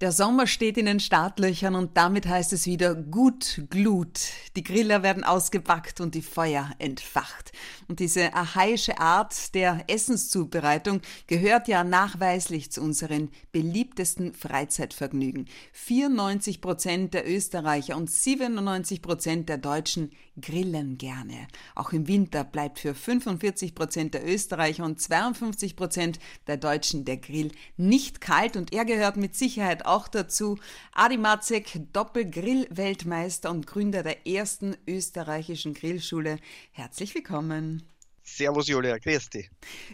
Der Sommer steht in den Startlöchern und damit heißt es wieder gut Glut. Die Griller werden ausgepackt und die Feuer entfacht. Und diese archaische Art der Essenszubereitung gehört ja nachweislich zu unseren beliebtesten Freizeitvergnügen. 94 Prozent der Österreicher und 97 Prozent der Deutschen grillen gerne. Auch im Winter bleibt für 45 Prozent der Österreicher und 52 Prozent der Deutschen der Grill nicht kalt und er gehört mit Sicherheit auch dazu Adi Matzek, Doppelgrill-Weltmeister und Gründer der ersten österreichischen Grillschule. Herzlich willkommen. Servus Julia, grüß dich.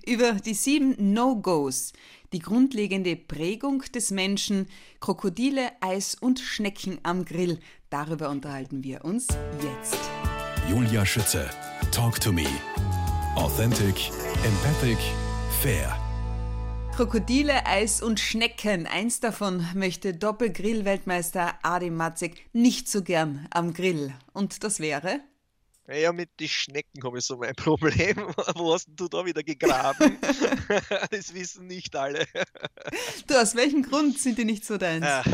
Über die sieben No-Gos, die grundlegende Prägung des Menschen, Krokodile, Eis und Schnecken am Grill, darüber unterhalten wir uns jetzt. Julia Schütze, Talk to Me. Authentic, empathic, fair. Krokodile, Eis und Schnecken. Eins davon möchte Doppelgrill-Weltmeister Adi Matzek nicht so gern am Grill. Und das wäre? Ja, mit den Schnecken habe ich so mein Problem. Wo hast du da wieder gegraben? das wissen nicht alle. du, aus welchem Grund sind die nicht so deins? Ja,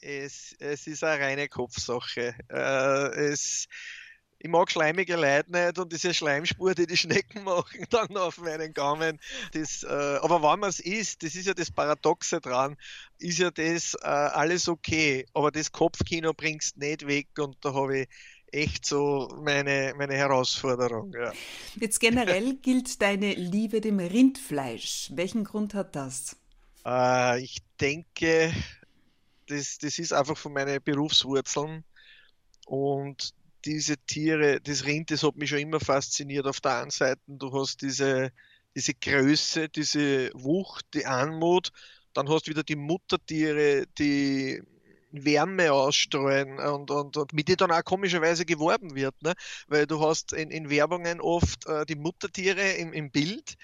es, es ist eine reine Kopfsache. Äh, es ich mag schleimige Leute nicht und diese Schleimspur, die die Schnecken machen, dann auf meinen Gaumen. Das, äh, aber wenn man es isst, das ist ja das Paradoxe dran, ist ja das äh, alles okay, aber das Kopfkino bringst nicht weg und da habe ich echt so meine, meine Herausforderung. Ja. Jetzt generell gilt deine Liebe dem Rindfleisch. Welchen Grund hat das? Äh, ich denke, das, das ist einfach von meinen Berufswurzeln und diese Tiere, das Rind, das hat mich schon immer fasziniert auf der einen Seite. Du hast diese, diese Größe, diese Wucht, die Anmut. Dann hast du wieder die Muttertiere, die Wärme ausstrahlen und, und, und mit denen dann auch komischerweise geworben wird. Ne? Weil du hast in, in Werbungen oft äh, die Muttertiere im, im Bild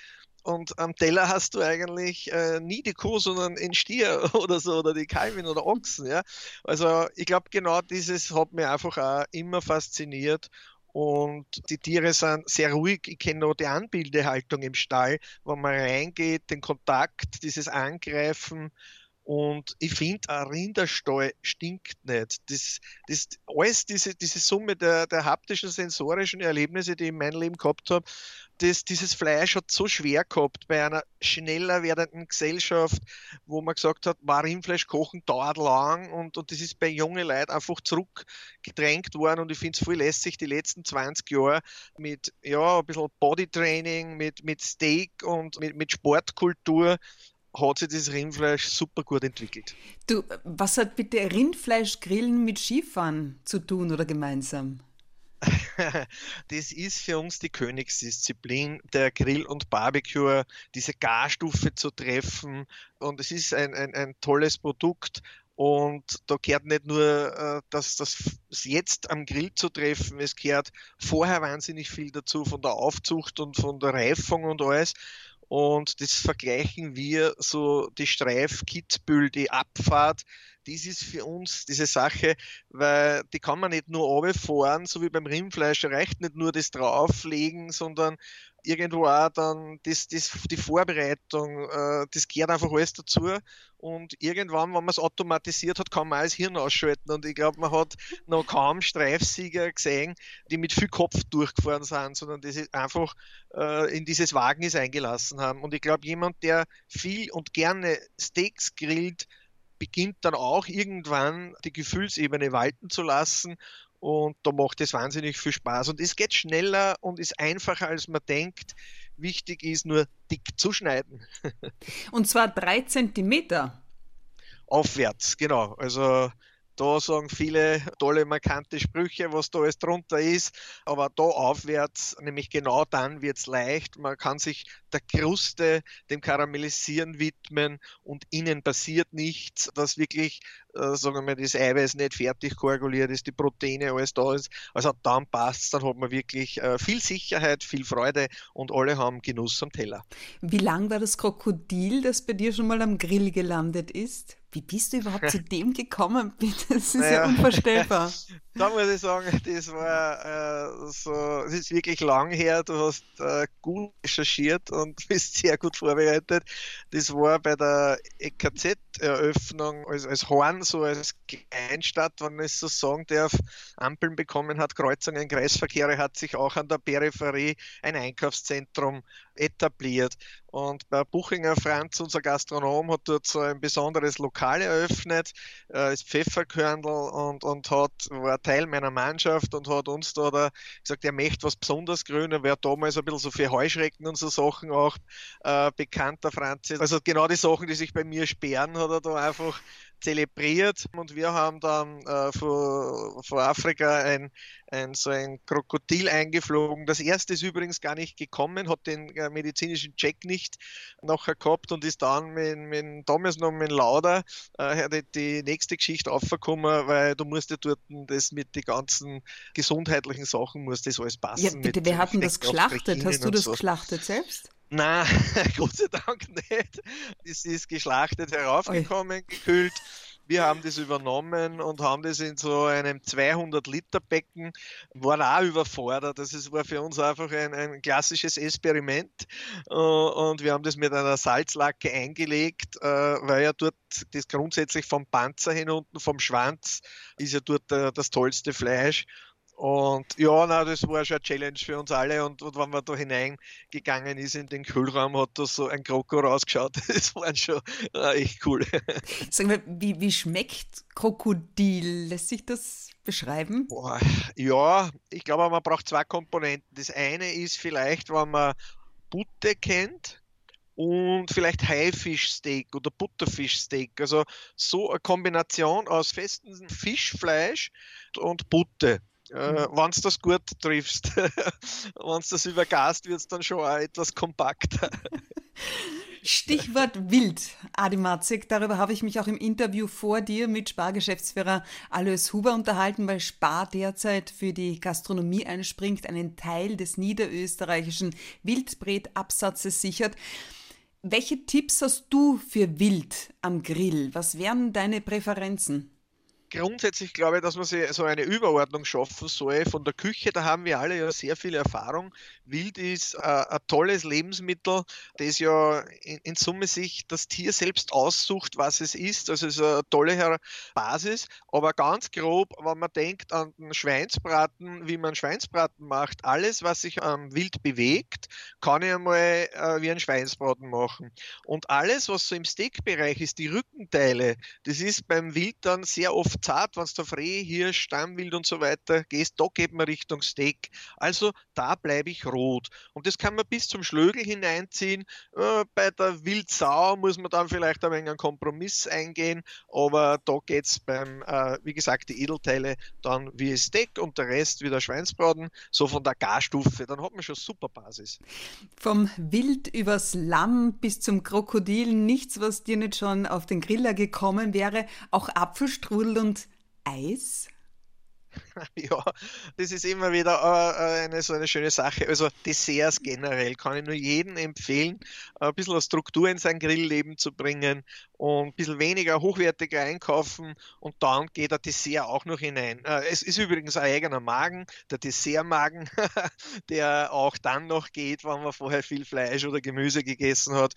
und am Teller hast du eigentlich äh, nie die Kuh, sondern den Stier oder so oder die Kalvin oder Ochsen. Ja? Also ich glaube, genau dieses hat mich einfach auch immer fasziniert. Und die Tiere sind sehr ruhig. Ich kenne noch die Anbildehaltung im Stall, wo man reingeht, den Kontakt, dieses Angreifen. Und ich finde, ein Rinderstall stinkt nicht. Das, das, alles, diese, diese Summe der, der haptischen, sensorischen Erlebnisse, die ich in meinem Leben gehabt habe, das, dieses Fleisch hat so schwer gehabt bei einer schneller werdenden Gesellschaft, wo man gesagt hat, Rindfleisch kochen dauert lang und, und das ist bei jungen Leuten einfach zurückgedrängt worden und ich finde es voll lässig, die letzten 20 Jahre mit ja, ein bisschen Bodytraining, mit, mit Steak und mit, mit Sportkultur hat sich das Rindfleisch super gut entwickelt. Du, was hat bitte Rindfleischgrillen mit Skifahren zu tun oder gemeinsam? das ist für uns die Königsdisziplin, der Grill und Barbecue, diese Garstufe zu treffen. Und es ist ein, ein, ein tolles Produkt. Und da gehört nicht nur äh, das, das jetzt am Grill zu treffen, es gehört vorher wahnsinnig viel dazu von der Aufzucht und von der Reifung und alles. Und das vergleichen wir so die Streif Kitzbühel, die Abfahrt. Das ist für uns diese Sache, weil die kann man nicht nur fahren, so wie beim Rindfleisch, reicht nicht nur das drauflegen, sondern irgendwo auch dann das, das, die Vorbereitung, äh, das gehört einfach alles dazu. Und irgendwann, wenn man es automatisiert hat, kann man alles Hirn ausschalten. Und ich glaube, man hat noch kaum Streifsieger gesehen, die mit viel Kopf durchgefahren sind, sondern die sich einfach äh, in dieses Wagnis eingelassen haben. Und ich glaube, jemand, der viel und gerne Steaks grillt, beginnt dann auch irgendwann die Gefühlsebene walten zu lassen und da macht es wahnsinnig viel Spaß. Und es geht schneller und ist einfacher, als man denkt. Wichtig ist nur dick zu schneiden. und zwar drei Zentimeter. Aufwärts, genau. Also da sagen viele tolle, markante Sprüche, was da alles drunter ist. Aber da aufwärts, nämlich genau dann wird es leicht. Man kann sich der Kruste, dem Karamellisieren widmen und innen passiert nichts, dass wirklich, äh, sagen wir mal, das Eiweiß nicht fertig koaguliert ist, die Proteine, alles da ist. Also dann passt dann hat man wirklich äh, viel Sicherheit, viel Freude und alle haben Genuss am Teller. Wie lang war das Krokodil, das bei dir schon mal am Grill gelandet ist? Wie bist du überhaupt zu dem gekommen? Das ist naja, ja unvorstellbar. Da muss ich sagen, das war äh, so, es ist wirklich lang her. Du hast äh, gut recherchiert und bist sehr gut vorbereitet. Das war bei der EKZ-Eröffnung als, als Horn, so als Kleinstadt, wenn ich so sagen darf, Ampeln bekommen hat, Kreuzungen, Kreisverkehre, hat sich auch an der Peripherie ein Einkaufszentrum etabliert. Und bei Buchinger Franz, unser Gastronom, hat dort so ein besonderes Lokal eröffnet, äh, ist Pfefferkörnel und, und hat, war Teil meiner Mannschaft und hat uns da, da gesagt, er möchte was besonders grün, er wäre damals ein bisschen so für Heuschrecken und so Sachen auch äh, bekannter Franz. Also genau die Sachen, die sich bei mir sperren, hat er da einfach zelebriert und wir haben dann äh, vor, vor Afrika ein, ein, so ein Krokodil eingeflogen. Das erste ist übrigens gar nicht gekommen, hat den äh, medizinischen Check nicht nachher gehabt und ist dann mit, mit damals noch mit Lauder äh, die, die nächste Geschichte aufgekommen, weil du musst ja dort das mit den ganzen gesundheitlichen Sachen muss das alles passen. Ja, bitte, wer hat denn das geschlachtet? Hast du das so. geschlachtet selbst? Nein, Gott sei Dank nicht. Es ist geschlachtet heraufgekommen, gekühlt. Wir haben das übernommen und haben das in so einem 200 Liter Becken, waren auch überfordert. Das ist, war für uns einfach ein, ein klassisches Experiment äh, und wir haben das mit einer Salzlacke eingelegt, äh, weil ja dort das grundsätzlich vom Panzer hinunten, vom Schwanz, ist ja dort äh, das tollste Fleisch und ja, na, das war schon eine Challenge für uns alle. Und, und wenn man da hineingegangen ist in den Kühlraum, hat da so ein Kroko rausgeschaut. Das war schon äh, echt cool. Sag mal, wie, wie schmeckt Krokodil? Lässt sich das beschreiben? Boah, ja, ich glaube, man braucht zwei Komponenten. Das eine ist vielleicht, wenn man Butte kennt und vielleicht Haifischsteak oder Butterfischsteak. Also so eine Kombination aus festem Fischfleisch und Butte. Äh, mhm. wenn du das gut triffst, wenn du das übergast, wird es dann schon auch etwas kompakter. Stichwort wild, Adi Matzek. Darüber habe ich mich auch im Interview vor dir mit Spargeschäftsführer Alois Huber unterhalten, weil Spar derzeit für die Gastronomie einspringt, einen Teil des niederösterreichischen Wildbretabsatzes sichert. Welche Tipps hast du für Wild am Grill? Was wären deine Präferenzen? Grundsätzlich glaube ich, dass man so eine Überordnung schaffen soll von der Küche. Da haben wir alle ja sehr viel Erfahrung. Wild ist äh, ein tolles Lebensmittel, das ja in, in, Summe sich das Tier selbst aussucht, was es ist. Also es ist eine tolle Basis. Aber ganz grob, wenn man denkt an den Schweinsbraten, wie man Schweinsbraten macht, alles, was sich am Wild bewegt, kann ich einmal äh, wie ein Schweinsbraten machen. Und alles, was so im Steakbereich ist, die Rückenteile, das ist beim Wild dann sehr oft zart, wenn du auf Reh, Hirsch, Stammwild und so weiter gehst, da geht man Richtung Steak. Also da bleibe ich rot. Und das kann man bis zum Schlögel hineinziehen. Äh, bei der Wildsau muss man dann vielleicht ein wenig einen Kompromiss eingehen, aber da geht es beim, äh, wie gesagt, die Edelteile dann wie Steak und der Rest wieder Schweinsbraten, so von der Garstufe. Dann hat man schon super Basis. Vom Wild übers Lamm bis zum Krokodil, nichts, was dir nicht schon auf den Griller gekommen wäre. Auch Apfelstrudel und Eis? Ja, das ist immer wieder äh, eine so eine schöne Sache. Also Desserts generell kann ich nur jedem empfehlen, ein bisschen Struktur in sein Grillleben zu bringen und ein bisschen weniger hochwertiger einkaufen und dann geht der Dessert auch noch hinein. Äh, es ist übrigens ein eigener Magen, der Dessertmagen, der auch dann noch geht, wenn man vorher viel Fleisch oder Gemüse gegessen hat.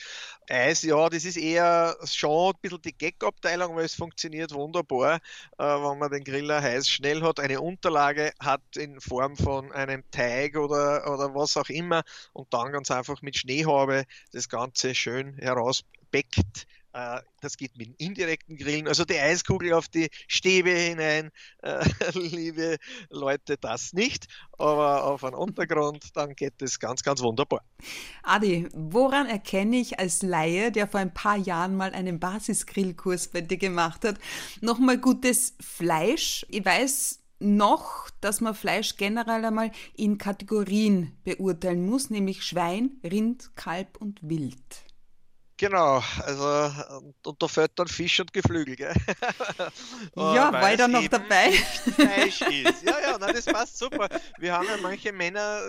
Eis, ja, das ist eher schon ein bisschen die Gag-Abteilung, weil es funktioniert wunderbar, äh, wenn man den Griller heiß schnell hat, eine Unterlage hat in Form von einem Teig oder, oder was auch immer und dann ganz einfach mit Schneehaube das Ganze schön herausbeckt äh, das geht mit indirekten Grillen, also die Eiskugel auf die Stäbe hinein, äh, liebe Leute, das nicht, aber auf einen Untergrund, dann geht das ganz, ganz wunderbar. Adi, woran erkenne ich als Laie, der vor ein paar Jahren mal einen Basisgrillkurs bei dir gemacht hat, nochmal gutes Fleisch? Ich weiß, noch, dass man Fleisch generell einmal in Kategorien beurteilen muss, nämlich Schwein, Rind, Kalb und Wild. Genau, also und da fällt dann Fisch und Geflügel, gell? ja, war ich da noch dabei? Fleisch ist. Ja, ja, nein, das passt super. Wir haben ja manche Männer,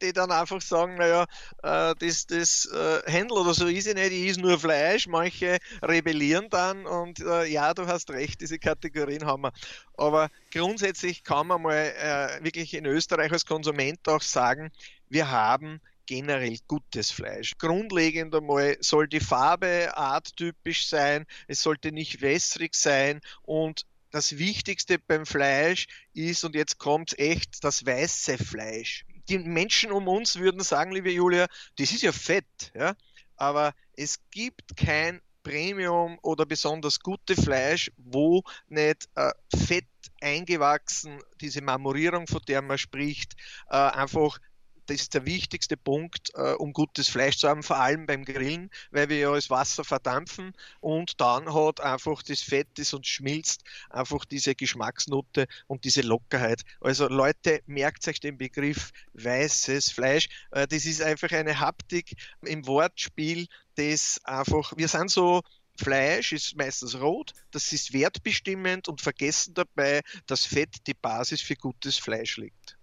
die dann einfach sagen, naja, äh, das, das äh, Händel oder so ist ja nicht, ich ist nur Fleisch. Manche rebellieren dann und äh, ja, du hast recht, diese Kategorien haben wir. Aber grundsätzlich kann man mal äh, wirklich in Österreich als Konsument auch sagen, wir haben generell gutes Fleisch. Grundlegend einmal soll die Farbe arttypisch sein, es sollte nicht wässrig sein und das Wichtigste beim Fleisch ist, und jetzt kommt echt das weiße Fleisch. Die Menschen um uns würden sagen, liebe Julia, das ist ja fett, ja, aber es gibt kein Premium oder besonders gute Fleisch, wo nicht äh, Fett eingewachsen, diese Marmorierung, von der man spricht, äh, einfach das ist der wichtigste Punkt, äh, um gutes Fleisch zu haben, vor allem beim Grillen, weil wir ja das Wasser verdampfen und dann hat einfach das Fett, das uns schmilzt, einfach diese Geschmacksnote und diese Lockerheit. Also Leute, merkt euch den Begriff weißes Fleisch. Äh, das ist einfach eine Haptik im Wortspiel, das einfach, wir sind so Fleisch ist meistens rot, das ist wertbestimmend und vergessen dabei, dass Fett die Basis für gutes Fleisch liegt.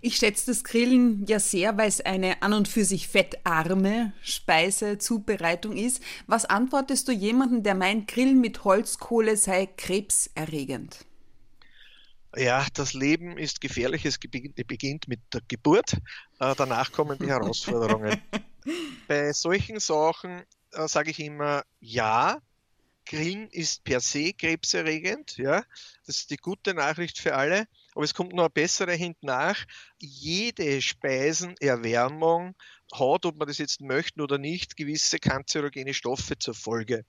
Ich schätze das Grillen ja sehr, weil es eine an und für sich fettarme Speisezubereitung ist. Was antwortest du jemandem, der meint, Grillen mit Holzkohle sei krebserregend? Ja, das Leben ist gefährlich. Es beginnt mit der Geburt. Äh, danach kommen die Herausforderungen. Bei solchen Sachen äh, sage ich immer, ja, Grillen ist per se krebserregend, ja. Das ist die gute Nachricht für alle. Aber es kommt noch eine bessere hinten nach. Jede Speisenerwärmung hat, ob man das jetzt möchten oder nicht, gewisse kanzerogene Stoffe zur Folge.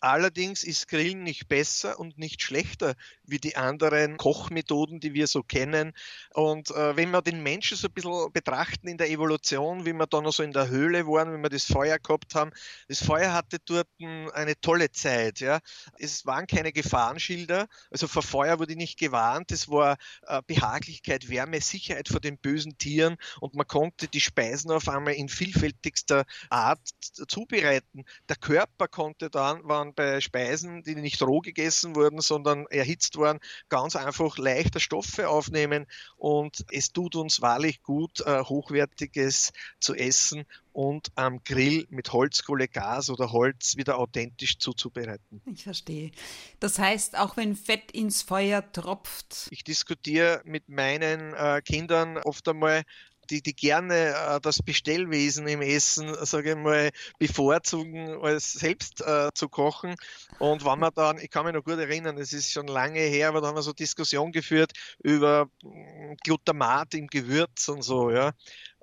Allerdings ist Grillen nicht besser und nicht schlechter wie die anderen Kochmethoden, die wir so kennen. Und äh, wenn wir den Menschen so ein bisschen betrachten in der Evolution, wie wir da noch so in der Höhle waren, wenn wir das Feuer gehabt haben, das Feuer hatte dort eine tolle Zeit. Ja. Es waren keine Gefahrenschilder, also vor Feuer wurde nicht gewarnt, es war äh, Behaglichkeit, Wärme, Sicherheit vor den bösen Tieren und man konnte die Speisen auf einmal in vielfältigster Art zubereiten. Der Körper konnte dann, waren bei Speisen, die nicht roh gegessen wurden, sondern erhitzt waren, ganz einfach leichter Stoffe aufnehmen und es tut uns wahrlich gut, äh, hochwertiges zu essen und am Grill mit Holzkohle, Gas oder Holz wieder authentisch zuzubereiten. Ich verstehe. Das heißt, auch wenn Fett ins Feuer tropft. Ich diskutiere mit meinen äh, Kindern oft einmal, die, die gerne äh, das Bestellwesen im Essen, sage ich mal, bevorzugen, als selbst äh, zu kochen. Und wenn man dann, ich kann mich noch gut erinnern, es ist schon lange her, aber da haben wir so Diskussion geführt über mm, Glutamat im Gewürz und so, ja.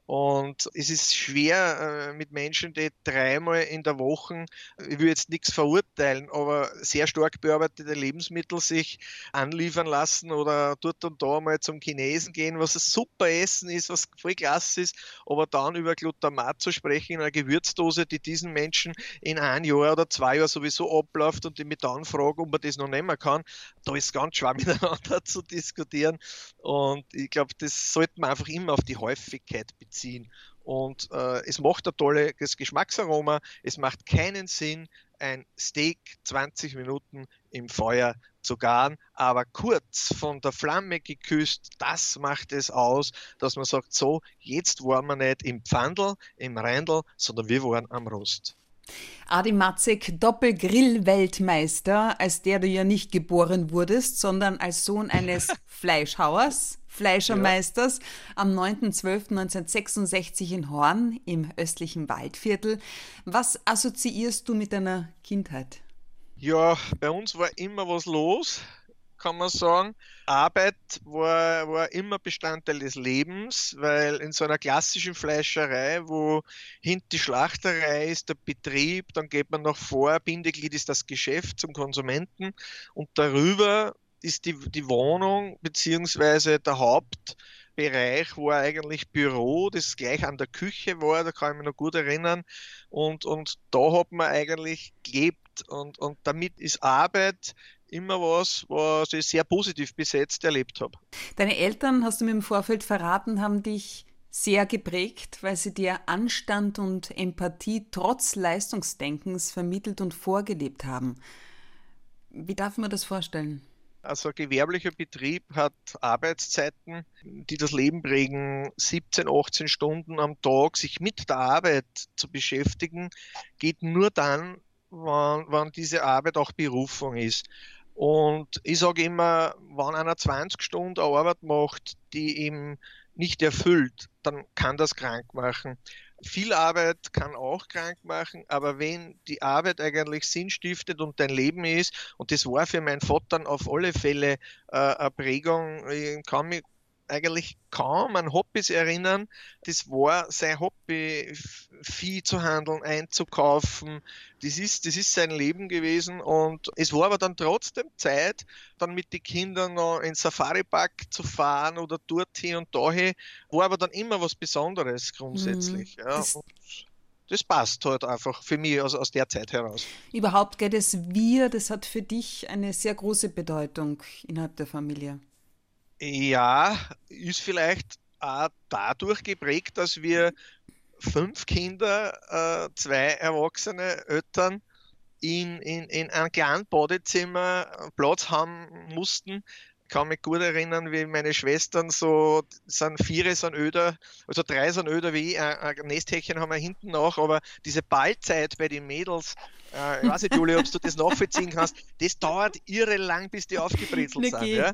Und es ist schwer äh, mit Menschen, die dreimal in der Woche, ich will jetzt nichts verurteilen, aber sehr stark bearbeitete Lebensmittel sich anliefern lassen oder dort und da mal zum Chinesen gehen, was ein super Essen ist, was voll klasse ist, aber dann über Glutamat zu sprechen in einer Gewürzdose, die diesen Menschen in ein Jahr oder zwei Jahren sowieso abläuft und die mich dann fragen, ob man das noch nehmen kann, da ist ganz schwer miteinander zu diskutieren. Und ich glaube, das sollte man einfach immer auf die Häufigkeit beziehen ziehen. Und äh, es macht ein tolles Geschmacksaroma. Es macht keinen Sinn, ein Steak 20 Minuten im Feuer zu garen, aber kurz von der Flamme geküsst, das macht es aus, dass man sagt, so, jetzt waren wir nicht im Pfandl, im Reindl, sondern wir waren am Rost. Adi Matzek, Doppelgrill-Weltmeister, als der du ja nicht geboren wurdest, sondern als Sohn eines Fleischhauers, Fleischermeisters, ja. am 9.12.1966 in Horn im östlichen Waldviertel. Was assoziierst du mit deiner Kindheit? Ja, bei uns war immer was los kann man sagen. Arbeit war, war immer Bestandteil des Lebens, weil in so einer klassischen Fleischerei, wo hinter die Schlachterei ist der Betrieb, dann geht man noch vor, Bindeglied ist das Geschäft zum Konsumenten und darüber ist die, die Wohnung beziehungsweise der Hauptbereich war eigentlich Büro, das gleich an der Küche war, da kann ich mich noch gut erinnern. Und, und da hat man eigentlich gelebt und, und damit ist Arbeit immer was, was ich sehr positiv besetzt erlebt habe. Deine Eltern, hast du mir im Vorfeld verraten, haben dich sehr geprägt, weil sie dir Anstand und Empathie trotz Leistungsdenkens vermittelt und vorgelebt haben. Wie darf man das vorstellen? Also ein gewerblicher Betrieb hat Arbeitszeiten, die das Leben prägen, 17, 18 Stunden am Tag. Sich mit der Arbeit zu beschäftigen, geht nur dann, wann, wann diese Arbeit auch Berufung ist. Und ich sage immer, wenn einer 20 Stunden Arbeit macht, die ihm nicht erfüllt, dann kann das krank machen. Viel Arbeit kann auch krank machen, aber wenn die Arbeit eigentlich Sinn stiftet und dein Leben ist, und das war für meinen Vater auf alle Fälle äh, eine Prägung, ich kann mich eigentlich kaum an Hobbys erinnern. Das war sein Hobby, Vieh zu handeln, einzukaufen. Das ist, das ist sein Leben gewesen und es war aber dann trotzdem Zeit, dann mit den Kindern noch in Safari-Park zu fahren oder dorthin und dahin. War aber dann immer was Besonderes grundsätzlich. Mhm, ja. Das, das passt halt einfach für mich aus, aus der Zeit heraus. Überhaupt geht es Wir, das hat für dich eine sehr große Bedeutung innerhalb der Familie. Ja, ist vielleicht auch dadurch geprägt, dass wir fünf Kinder, äh, zwei erwachsene Eltern in, in, in einem kleinen Badezimmer Platz haben mussten. Ich kann mich gut erinnern, wie meine Schwestern so, sind vier sind öder, also drei sind öder wie ich, ein, ein Nesthäkchen haben wir hinten noch, aber diese Ballzeit bei den Mädels, äh, ich weiß nicht, Julia, ob du das nachvollziehen kannst, das dauert irre lang, bis die aufgebrezelt sind. Ja?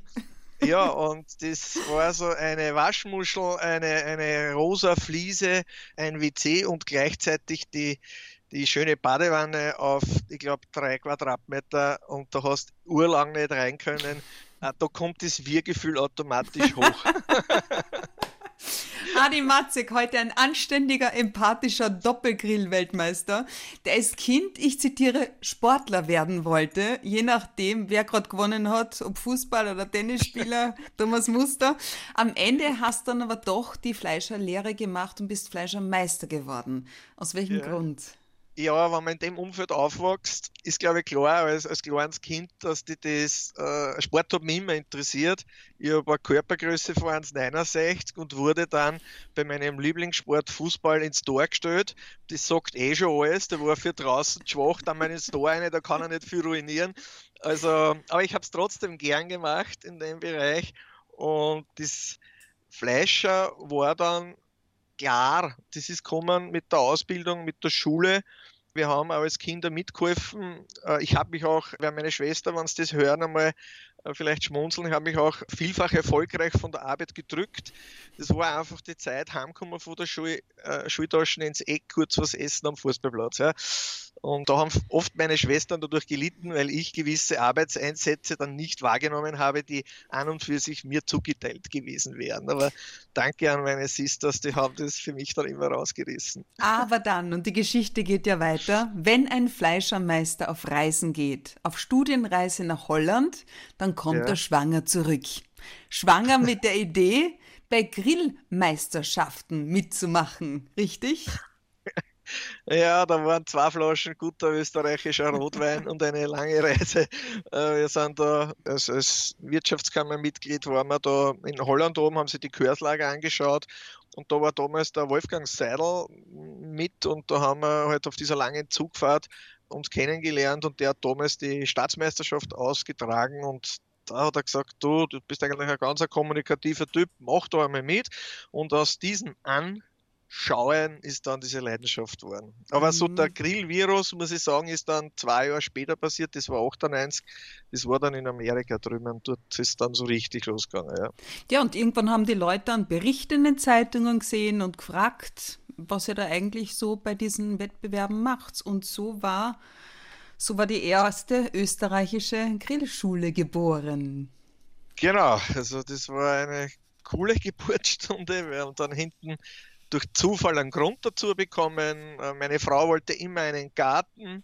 Ja, und das war so eine Waschmuschel, eine, eine rosa Fliese, ein WC und gleichzeitig die, die schöne Badewanne auf, ich glaube, drei Quadratmeter und da hast urlang nicht rein können. Ah, da kommt das Wir-Gefühl automatisch hoch. Adi Matzek, heute ein anständiger, empathischer Doppelgrill-Weltmeister, der als Kind, ich zitiere, Sportler werden wollte, je nachdem, wer gerade gewonnen hat, ob Fußball oder Tennisspieler, Thomas Muster. Am Ende hast du dann aber doch die Fleischerlehre gemacht und bist Fleischermeister geworden. Aus welchem ja. Grund? Ja, wenn man in dem Umfeld aufwächst, ist glaube ich klar, als, als kleines Kind, dass dich das äh, Sport hat mich immer interessiert. Ich habe eine Körpergröße von 1,69 und wurde dann bei meinem Lieblingssport Fußball ins Tor gestellt. Das sagt eh schon alles. Der war für draußen schwach, dann mal ins Tor rein, da kann er nicht viel ruinieren. Also, aber ich habe es trotzdem gern gemacht in dem Bereich und das Fleischer war dann klar, das ist kommen mit der Ausbildung, mit der Schule. Wir haben auch als Kinder mitgeholfen. Äh, ich habe mich auch, weil meine Schwester, wenn sie das hören, einmal vielleicht schmunzeln, ich habe mich auch vielfach erfolgreich von der Arbeit gedrückt. Das war einfach die Zeit, heimkommen von der Schule, äh, Schultaschen ins Eck, kurz was essen am Fußballplatz. Ja. Und da haben oft meine Schwestern dadurch gelitten, weil ich gewisse Arbeitseinsätze dann nicht wahrgenommen habe, die an und für sich mir zugeteilt gewesen wären. Aber danke an meine Sisters, die haben das für mich dann immer rausgerissen. Aber dann, und die Geschichte geht ja weiter, wenn ein Fleischermeister auf Reisen geht, auf Studienreise nach Holland, dann kommt ja. er schwanger zurück. Schwanger mit der Idee, bei Grillmeisterschaften mitzumachen, richtig? Ja, da waren zwei Flaschen guter österreichischer Rotwein und eine lange Reise. Äh, wir sind da als, als Wirtschaftskammermitglied waren wir da in Holland oben, haben sich die Kurslager angeschaut und da war damals der Wolfgang Seidel mit und da haben wir halt auf dieser langen Zugfahrt uns kennengelernt und der hat damals die Staatsmeisterschaft ausgetragen und da hat er gesagt, du, du bist eigentlich ein ganz kommunikativer Typ, mach da einmal mit. Und aus diesem An Schauen ist dann diese Leidenschaft geworden. Aber mhm. so der. Grillvirus, muss ich sagen, ist dann zwei Jahre später passiert. Das war 98. Das war dann in Amerika drüben. Dort ist dann so richtig losgegangen. Ja, ja und irgendwann haben die Leute dann Berichte in den Zeitungen gesehen und gefragt, was ihr da eigentlich so bei diesen Wettbewerben macht. Und so war, so war die erste österreichische Grillschule geboren. Genau, also das war eine coole Geburtsstunde. Wir haben dann hinten durch Zufall einen Grund dazu bekommen. Äh, meine Frau wollte immer einen Garten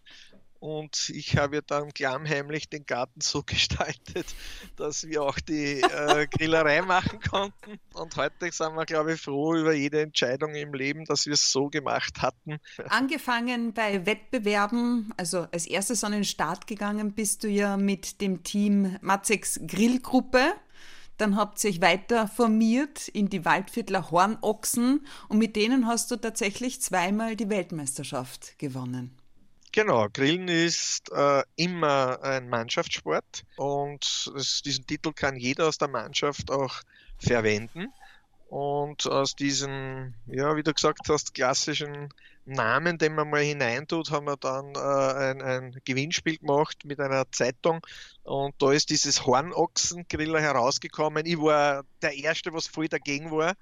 und ich habe dann klammheimlich den Garten so gestaltet, dass wir auch die äh, Grillerei machen konnten. Und heute sind wir, glaube ich, froh über jede Entscheidung im Leben, dass wir es so gemacht hatten. Angefangen bei Wettbewerben, also als erstes an den Start gegangen bist du ja mit dem Team Matzeks Grillgruppe. Dann habt ihr euch weiter formiert in die Waldviertler Hornochsen und mit denen hast du tatsächlich zweimal die Weltmeisterschaft gewonnen. Genau, Grillen ist äh, immer ein Mannschaftssport und es, diesen Titel kann jeder aus der Mannschaft auch verwenden. Und aus diesem, ja, wie du gesagt hast, klassischen Namen, den man mal hineintut, haben wir dann äh, ein, ein, Gewinnspiel gemacht mit einer Zeitung. Und da ist dieses Hornochsengriller herausgekommen. Ich war der Erste, was voll dagegen war.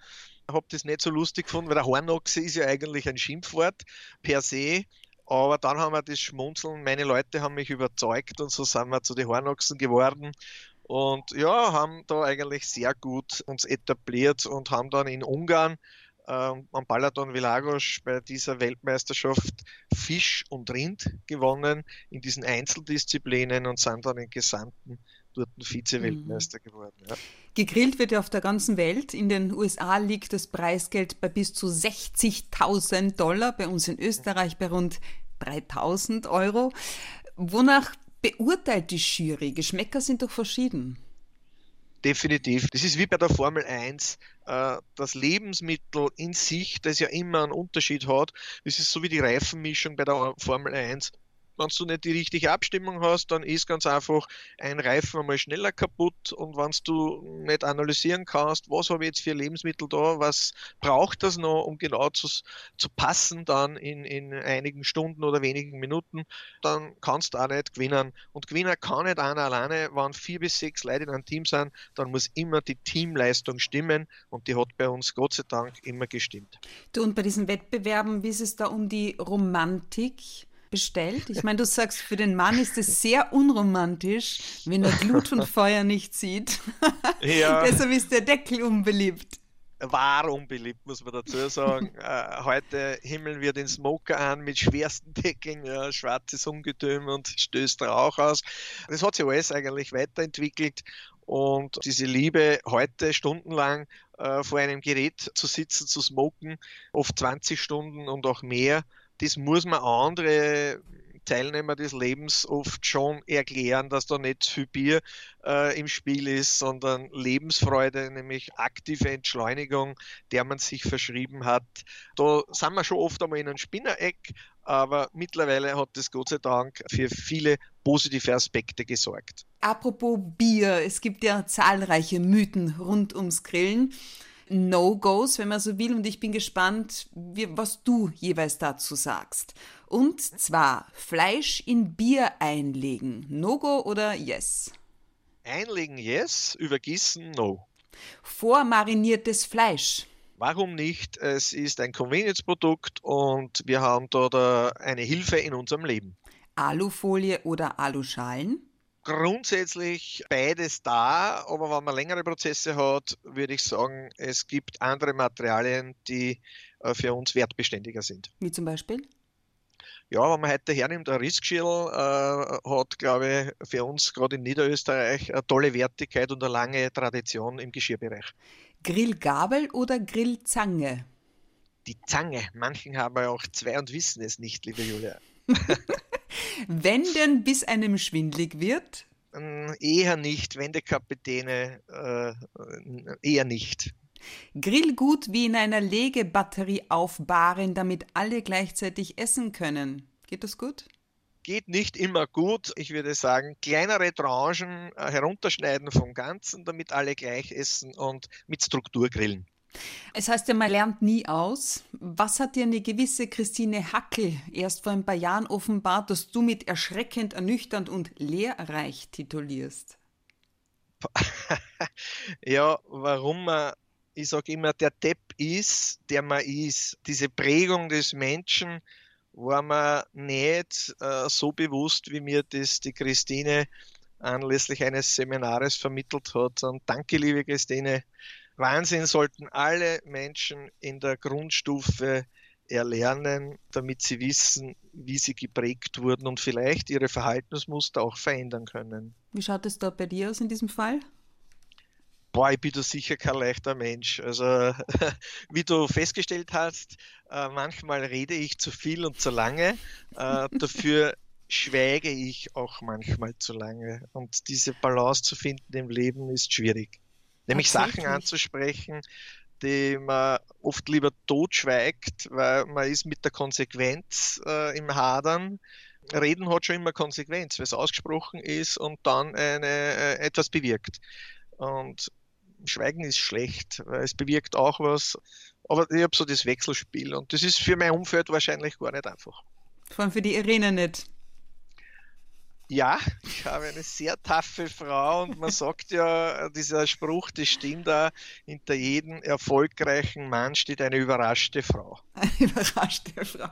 Habe das nicht so lustig gefunden, weil der Hornochse ist ja eigentlich ein Schimpfwort per se. Aber dann haben wir das Schmunzeln, meine Leute haben mich überzeugt und so sind wir zu den Hornochsen geworden. Und ja, haben da eigentlich sehr gut uns etabliert und haben dann in Ungarn ähm, am Balaton Vilagos bei dieser Weltmeisterschaft Fisch und Rind gewonnen in diesen Einzeldisziplinen und sind dann im Gesamten dort Vize-Weltmeister mhm. geworden. Ja. Gegrillt wird ja auf der ganzen Welt. In den USA liegt das Preisgeld bei bis zu 60.000 Dollar, bei uns in Österreich bei rund 3.000 Euro. Wonach beurteilt die Jury? Geschmäcker sind doch verschieden. Definitiv. Das ist wie bei der Formel 1. Äh, das Lebensmittel in sich, das ja immer einen Unterschied hat, das ist so wie die Reifenmischung bei der Formel 1 wenn du nicht die richtige Abstimmung hast, dann ist ganz einfach ein Reifen einmal schneller kaputt und wenn du nicht analysieren kannst, was habe ich jetzt für Lebensmittel da, was braucht das noch, um genau zu, zu passen dann in, in einigen Stunden oder wenigen Minuten, dann kannst du auch nicht gewinnen. Und gewinnen kann nicht einer alleine, wenn vier bis sechs Leute in einem Team sind, dann muss immer die Teamleistung stimmen und die hat bei uns Gott sei Dank immer gestimmt. Du und bei diesen Wettbewerben, wie ist es da um die Romantik? Bestellt? Ich meine, du sagst, für den Mann ist es sehr unromantisch, wenn er Glut und Feuer nicht sieht. Ja. Deshalb ist der Deckel unbeliebt. War unbeliebt, muss man dazu sagen. äh, heute himmeln wir den Smoker an mit schwersten Deckeln, ja, schwarzes Ungetüm und stößt Rauch aus. Das hat sich alles eigentlich weiterentwickelt und diese Liebe, heute stundenlang äh, vor einem Gerät zu sitzen, zu smoken, oft 20 Stunden und auch mehr, das muss man andere Teilnehmer des Lebens oft schon erklären, dass da nicht viel Bier äh, im Spiel ist, sondern Lebensfreude, nämlich aktive Entschleunigung, der man sich verschrieben hat. Da sind wir schon oft einmal in einem Spinnereck, aber mittlerweile hat das Gott sei Dank für viele positive Aspekte gesorgt. Apropos Bier, es gibt ja zahlreiche Mythen rund ums Grillen. No-Gos, wenn man so will, und ich bin gespannt, wie, was du jeweils dazu sagst. Und zwar Fleisch in Bier einlegen. No-Go oder Yes? Einlegen Yes, übergießen No. Vormariniertes Fleisch. Warum nicht? Es ist ein Convenience-Produkt und wir haben da eine Hilfe in unserem Leben. Alufolie oder Aluschalen? Grundsätzlich beides da, aber wenn man längere Prozesse hat, würde ich sagen, es gibt andere Materialien, die äh, für uns wertbeständiger sind. Wie zum Beispiel? Ja, wenn man heute hernimmt, ein Rissgeschirr äh, hat, glaube ich, für uns gerade in Niederösterreich eine tolle Wertigkeit und eine lange Tradition im Geschirrbereich. Grillgabel oder Grillzange? Die Zange. Manchen haben ja auch zwei und wissen es nicht, liebe Julia. Wenn denn bis einem schwindlig wird? Ähm, eher nicht, Wendekapitäne äh, eher nicht. Grillgut wie in einer Legebatterie aufbahren, damit alle gleichzeitig essen können. Geht das gut? Geht nicht immer gut. Ich würde sagen, kleinere Tranchen äh, herunterschneiden vom Ganzen, damit alle gleich essen und mit Struktur grillen. Es heißt ja, man lernt nie aus. Was hat dir eine gewisse Christine Hackel erst vor ein paar Jahren offenbart, dass du mit erschreckend ernüchternd und lehrreich titulierst? ja, warum man, ich sage immer, der Depp ist, der man ist. Diese Prägung des Menschen war mir nicht äh, so bewusst, wie mir das die Christine anlässlich eines Seminares vermittelt hat. Und danke, liebe Christine, Wahnsinn sollten alle Menschen in der Grundstufe erlernen, damit sie wissen, wie sie geprägt wurden und vielleicht ihre Verhaltensmuster auch verändern können. Wie schaut es da bei dir aus in diesem Fall? Boah, ich bin da sicher kein leichter Mensch. Also, wie du festgestellt hast, äh, manchmal rede ich zu viel und zu lange. Äh, dafür schweige ich auch manchmal zu lange. Und diese Balance zu finden im Leben ist schwierig. Nämlich Sachen anzusprechen, die man oft lieber totschweigt, weil man ist mit der Konsequenz äh, im Hadern. Reden hat schon immer Konsequenz, weil es ausgesprochen ist und dann eine, äh, etwas bewirkt. Und Schweigen ist schlecht, weil es bewirkt auch was. Aber ich habe so das Wechselspiel und das ist für mein Umfeld wahrscheinlich gar nicht einfach. Vor allem für die Irene nicht. Ja, ich habe eine sehr taffe Frau und man sagt ja, dieser Spruch, das stimmt da, hinter jedem erfolgreichen Mann steht eine überraschte Frau. Eine überraschte Frau.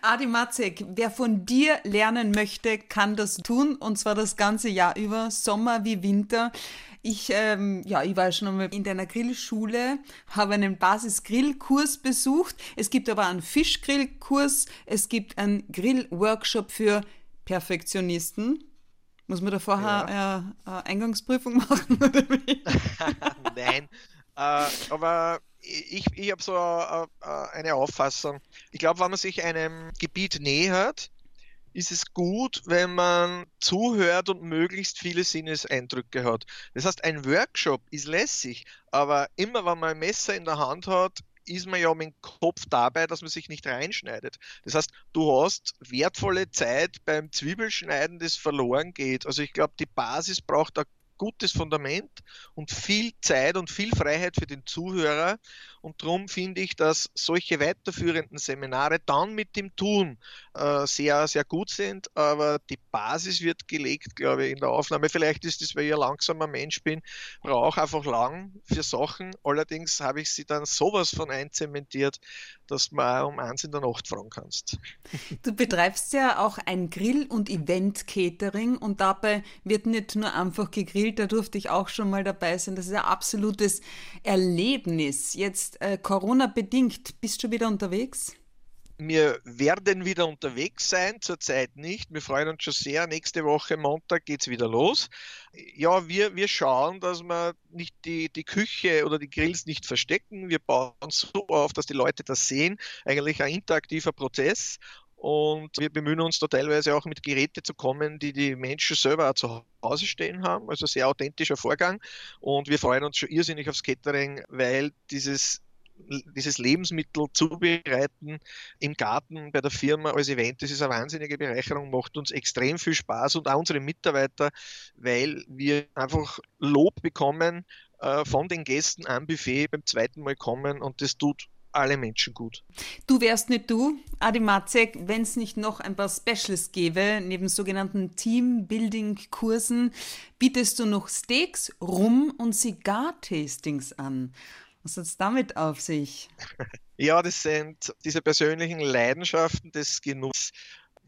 Adi Matzek, wer von dir lernen möchte, kann das tun und zwar das ganze Jahr über, Sommer wie Winter. Ich, ähm, ja, ich war schon einmal in deiner Grillschule, habe einen Basis-Grillkurs besucht. Es gibt aber einen Fischgrillkurs, es gibt einen Grillworkshop für Perfektionisten. Muss man da vorher ja. äh, eine Eingangsprüfung machen? Oder wie? Nein, äh, aber ich, ich habe so äh, eine Auffassung. Ich glaube, wenn man sich einem Gebiet nähert, ist es gut, wenn man zuhört und möglichst viele Sinneseindrücke hat. Das heißt, ein Workshop ist lässig, aber immer wenn man ein Messer in der Hand hat, ist man ja mit dem Kopf dabei, dass man sich nicht reinschneidet. Das heißt, du hast wertvolle Zeit beim Zwiebelschneiden, das verloren geht. Also ich glaube, die Basis braucht ein gutes Fundament und viel Zeit und viel Freiheit für den Zuhörer. Und darum finde ich, dass solche weiterführenden Seminare dann mit dem Tun äh, sehr, sehr gut sind. Aber die Basis wird gelegt, glaube ich, in der Aufnahme. Vielleicht ist es, weil ich ein langsamer Mensch bin, brauche einfach lang für Sachen. Allerdings habe ich sie dann sowas von einzementiert, dass man um eins in der Nacht fragen kannst. Du betreibst ja auch ein Grill- und Event-Catering und dabei wird nicht nur einfach gegrillt, da durfte ich auch schon mal dabei sein. Das ist ein absolutes Erlebnis. Jetzt jetzt äh, Corona-bedingt, bist du wieder unterwegs? Wir werden wieder unterwegs sein, zurzeit nicht. Wir freuen uns schon sehr. Nächste Woche, Montag, geht es wieder los. Ja, wir, wir schauen, dass wir nicht die, die Küche oder die Grills nicht verstecken. Wir bauen so auf, dass die Leute das sehen. Eigentlich ein interaktiver Prozess. Und wir bemühen uns da teilweise auch mit Geräten zu kommen, die die Menschen selber auch zu Hause stehen haben. Also sehr authentischer Vorgang. Und wir freuen uns schon irrsinnig aufs Catering, weil dieses dieses Lebensmittel zubereiten im Garten bei der Firma als Event, das ist eine wahnsinnige Bereicherung, macht uns extrem viel Spaß und auch unsere Mitarbeiter, weil wir einfach Lob bekommen äh, von den Gästen am Buffet beim zweiten Mal kommen und das tut alle Menschen gut. Du wärst nicht du, Adi Matzek, wenn es nicht noch ein paar Specials gäbe, neben sogenannten Teambuilding-Kursen, bietest du noch Steaks, Rum und Cigar-Tastings an. Was hat es damit auf sich? Ja, das sind diese persönlichen Leidenschaften des Genusses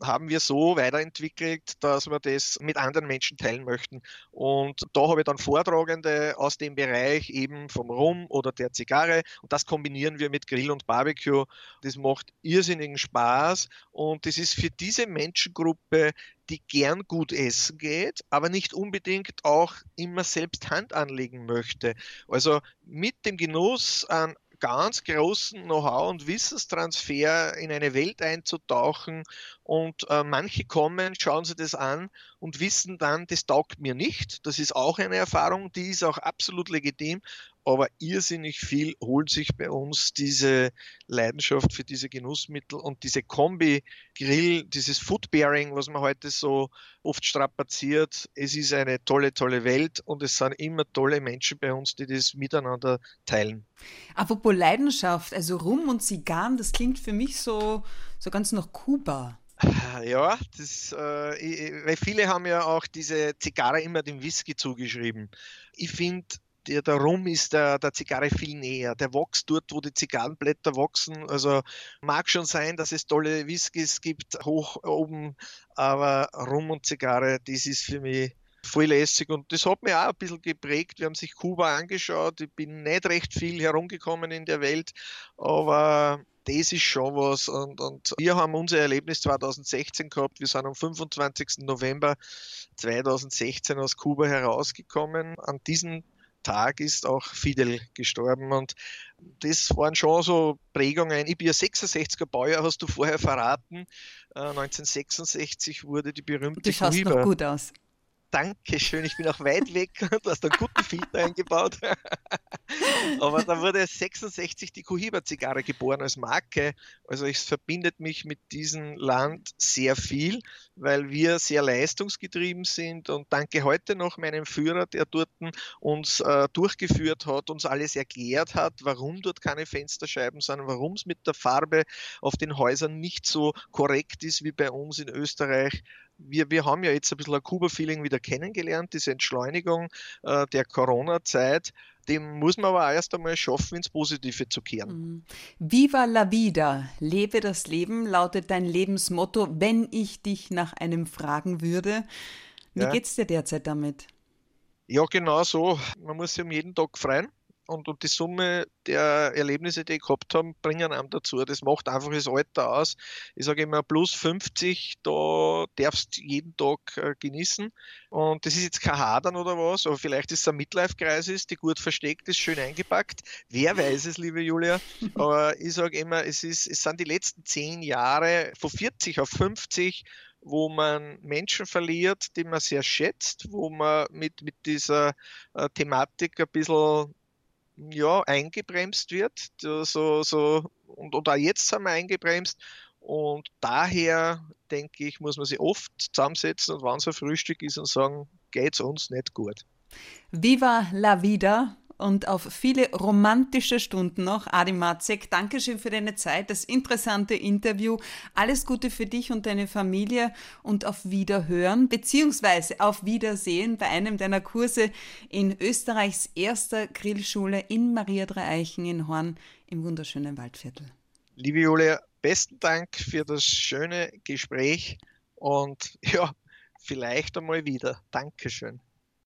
haben wir so weiterentwickelt, dass wir das mit anderen Menschen teilen möchten. Und da habe ich dann Vortragende aus dem Bereich eben vom Rum oder der Zigarre und das kombinieren wir mit Grill und Barbecue. Das macht irrsinnigen Spaß und das ist für diese Menschengruppe, die gern gut essen geht, aber nicht unbedingt auch immer selbst Hand anlegen möchte. Also mit dem Genuss an ganz großen Know-how und Wissenstransfer in eine Welt einzutauchen. Und äh, manche kommen, schauen sich das an und wissen dann, das taugt mir nicht. Das ist auch eine Erfahrung, die ist auch absolut legitim aber irrsinnig viel holt sich bei uns diese Leidenschaft für diese Genussmittel und diese Kombi-Grill, dieses Foodbearing, was man heute so oft strapaziert. Es ist eine tolle, tolle Welt und es sind immer tolle Menschen bei uns, die das miteinander teilen. Apropos Leidenschaft, also Rum und Zigarren, das klingt für mich so, so ganz nach Kuba. Ja, das, äh, weil viele haben ja auch diese Zigarre immer dem Whisky zugeschrieben. Ich finde, der, der Rum ist der, der Zigarre viel näher. Der wächst dort, wo die Zigarrenblätter wachsen. Also mag schon sein, dass es tolle Whiskys gibt, hoch oben, aber Rum und Zigarre, das ist für mich voll lässig und das hat mich auch ein bisschen geprägt. Wir haben sich Kuba angeschaut. Ich bin nicht recht viel herumgekommen in der Welt, aber das ist schon was. Und, und, wir haben unser Erlebnis 2016 gehabt. Wir sind am 25. November 2016 aus Kuba herausgekommen. An diesem Tag ist auch Fidel gestorben und das waren schon so Prägungen. Ich bin ja 66er Baujahr, hast du vorher verraten. 1966 äh, wurde die berühmte Du schaust noch gut aus. danke schön, ich bin auch weit weg, du hast einen guten Filter eingebaut. Aber da wurde 66 die Cohiba-Zigarre geboren als Marke. Also es verbindet mich mit diesem Land sehr viel, weil wir sehr leistungsgetrieben sind und danke heute noch meinem Führer, der dort uns äh, durchgeführt hat, uns alles erklärt hat, warum dort keine Fensterscheiben sind, warum es mit der Farbe auf den Häusern nicht so korrekt ist wie bei uns in Österreich wir, wir haben ja jetzt ein bisschen ein Kuba-Feeling wieder kennengelernt, diese Entschleunigung äh, der Corona-Zeit. Dem muss man aber erst einmal schaffen, ins Positive zu kehren. Mhm. Viva la vida, lebe das Leben, lautet dein Lebensmotto, wenn ich dich nach einem fragen würde. Wie ja. es dir derzeit damit? Ja, genau so. Man muss sich um jeden Tag freuen und, und die Summe der Erlebnisse, die ich gehabt habe, bringen einem dazu. Das macht einfach das Alter aus. Ich sage immer, plus 50, da darfst jeden Tag äh, genießen. Und das ist jetzt kein Hadern oder was, aber vielleicht ist es ein Midlife-Kreis, die gut versteckt ist, schön eingepackt. Wer weiß es, liebe Julia. Aber ich sage immer, es, ist, es sind die letzten zehn Jahre von 40 auf 50 wo man Menschen verliert, die man sehr schätzt, wo man mit, mit dieser äh, Thematik ein bisschen ja, eingebremst wird. So, so, und, und auch jetzt sind wir eingebremst. Und daher denke ich, muss man sich oft zusammensetzen und wann so Frühstück ist und sagen, geht es uns nicht gut. Viva la vida und auf viele romantische Stunden noch. Adi Matzek, Dankeschön für deine Zeit, das interessante Interview. Alles Gute für dich und deine Familie und auf Wiederhören beziehungsweise auf Wiedersehen bei einem deiner Kurse in Österreichs erster Grillschule in Maria Dreieichen in Horn im wunderschönen Waldviertel. Liebe Julia, besten Dank für das schöne Gespräch und ja, vielleicht einmal wieder. Dankeschön.